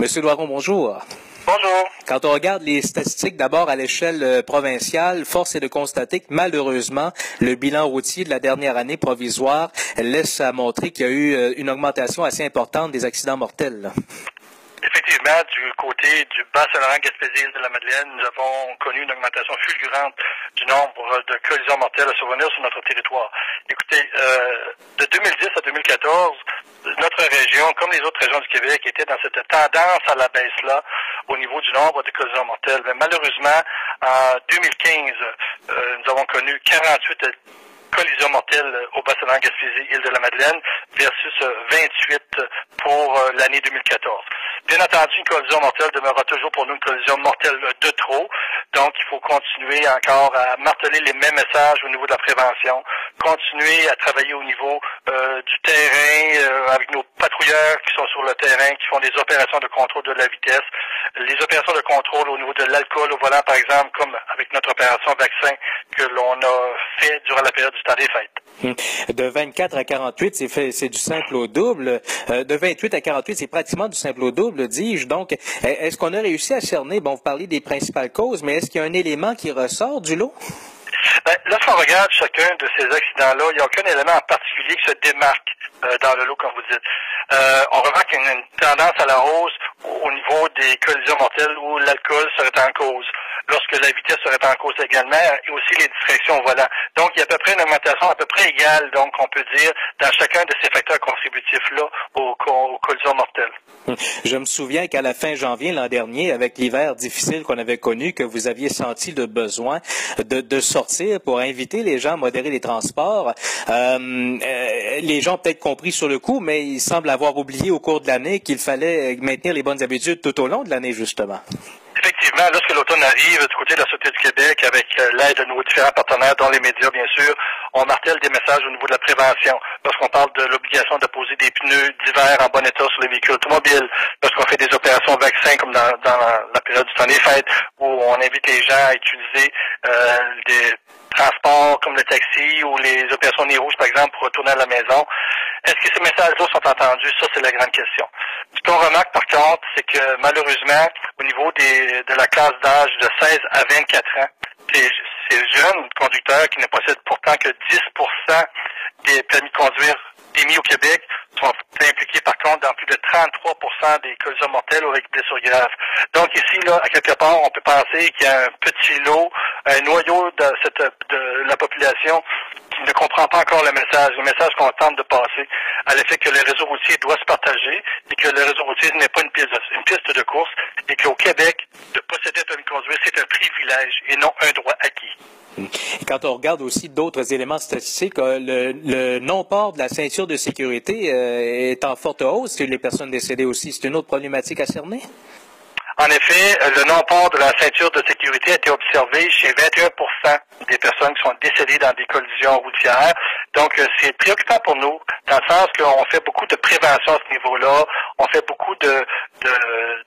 Monsieur Loiron, bonjour. Bonjour. Quand on regarde les statistiques d'abord à l'échelle euh, provinciale, force est de constater que malheureusement, le bilan routier de la dernière année provisoire laisse à montrer qu'il y a eu euh, une augmentation assez importante des accidents mortels. Effectivement, du côté du Bas-Saint-Laurent, Gaspésie, de la Madeleine, nous avons connu une augmentation fulgurante du nombre de collisions mortelles à survenir sur notre territoire. Écoutez, euh, de 2010 à 2014, région, comme les autres régions du Québec, était dans cette tendance à la baisse-là au niveau du nombre de collisions mortelles. Mais malheureusement, en 2015, euh, nous avons connu 48 collisions mortelles au bassin Gaspésie, île de la Madeleine, versus 28 pour euh, l'année 2014. Bien entendu, une collision mortelle demeurera toujours pour nous une collision mortelle de trop. Donc, il faut continuer encore à marteler les mêmes messages au niveau de la prévention, continuer à travailler au niveau euh, du terrain euh, avec nos patrouilleurs qui sont sur le terrain, qui font des opérations de contrôle de la vitesse, les opérations de contrôle au niveau de l'alcool au volant, par exemple, comme avec notre opération vaccin que l'on a fait durant la période du temps des fêtes. Hum. De 24 à 48, c'est c'est du simple au double. Euh, de 28 à 48, c'est pratiquement du simple au double, dis-je. Donc, est-ce qu'on a réussi à cerner, bon, vous parlez des principales causes, mais est-ce qu'il y a un élément qui ressort du lot? Ben, lorsqu'on regarde chacun de ces accidents-là, il n'y a aucun élément en particulier qui se démarque euh, dans le lot, comme vous dites. Euh, on remarque une, une tendance à la hausse au niveau des collisions mortelles où l'alcool serait en cause lorsque la vitesse serait en cause également, et aussi les distractions au volant. Donc, il y a à peu près une augmentation à peu près égale, donc on peut dire, dans chacun de ces facteurs contributifs-là aux, collisions mortelles. Je me souviens qu'à la fin janvier l'an dernier, avec l'hiver difficile qu'on avait connu, que vous aviez senti le besoin de, de sortir pour inviter les gens à modérer les transports. Euh, euh, les gens ont peut-être compris sur le coup, mais ils semblent avoir oublié au cours de l'année qu'il fallait maintenir les bonnes habitudes tout au long de l'année, justement. Lorsque l'automne arrive du côté de la Société du Québec, avec euh, l'aide de nos différents partenaires, dont les médias, bien sûr, on martèle des messages au niveau de la prévention. Lorsqu'on parle de l'obligation de poser des pneus d'hiver en bon état sur les véhicules automobiles, lorsqu'on fait des opérations vaccins comme dans, la période du temps des fêtes, où on invite les gens à utiliser euh, des transports comme le taxi ou les opérations nez par exemple, pour retourner à la maison. Est-ce que ces messages-là sont entendus? Ça, c'est la grande question. Ce qu'on remarque, par contre, c'est que malheureusement, au niveau des, de la classe d'âge de 16 à 24 ans, ces, jeunes conducteurs qui ne possèdent pourtant que 10% des permis de conduire émis au Québec sont impliqués par contre dans plus de 33% des collisions mortelles ou avec blessures graves. Donc ici, là, à quelque part, on peut penser qu'il y a un petit lot, un noyau de, cette, de la population ne comprend pas encore le message, le message qu'on tente de passer à l'effet que le réseau routier doit se partager et que le réseau routier n'est pas une piste, de, course et qu'au Québec, de posséder un conduire, c'est un privilège et non un droit acquis. Quand on regarde aussi d'autres éléments statistiques, euh, le, non-port de la ceinture de sécurité euh, est en forte hausse les personnes décédées aussi. C'est une autre problématique à cerner? En effet, le non-port de la ceinture de sécurité a été observé chez 21% des personnes qui sont décédées dans des collisions routières. Donc, euh, c'est préoccupant pour nous, dans le sens qu'on fait beaucoup de prévention à ce niveau-là. On fait beaucoup de,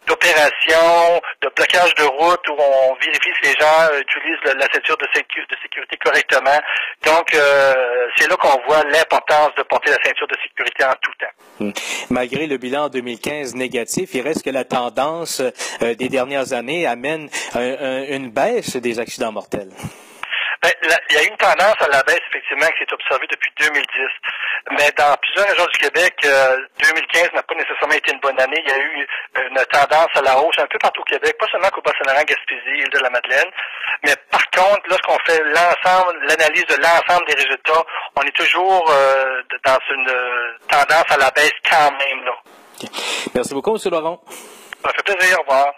d'opérations, de, blocage de route où on vérifie si les gens utilisent la, ceinture de, sécurité correctement. Donc, euh, c'est là qu'on voit l'importance de porter la ceinture de sécurité en tout temps. Hmm. Malgré le bilan 2015 négatif, il reste que la tendance euh, des dernières années amène une baisse des accidents mortels. Il y a une tendance à la baisse, effectivement, qui s'est observée depuis 2010. Mais dans plusieurs régions du Québec, 2015 euh, n'a pas nécessairement été une bonne année. Il y a eu une tendance à la hausse un peu partout au Québec, pas seulement qu'au Bas-Saint-Laurent, Gaspésie, île de la Madeleine. Mais par contre, lorsqu'on fait l'ensemble, l'analyse de l'ensemble des résultats, on est toujours euh, dans une euh, tendance à la baisse quand même. Là. Merci beaucoup, M. Laurent. Ça fait plaisir. Au revoir.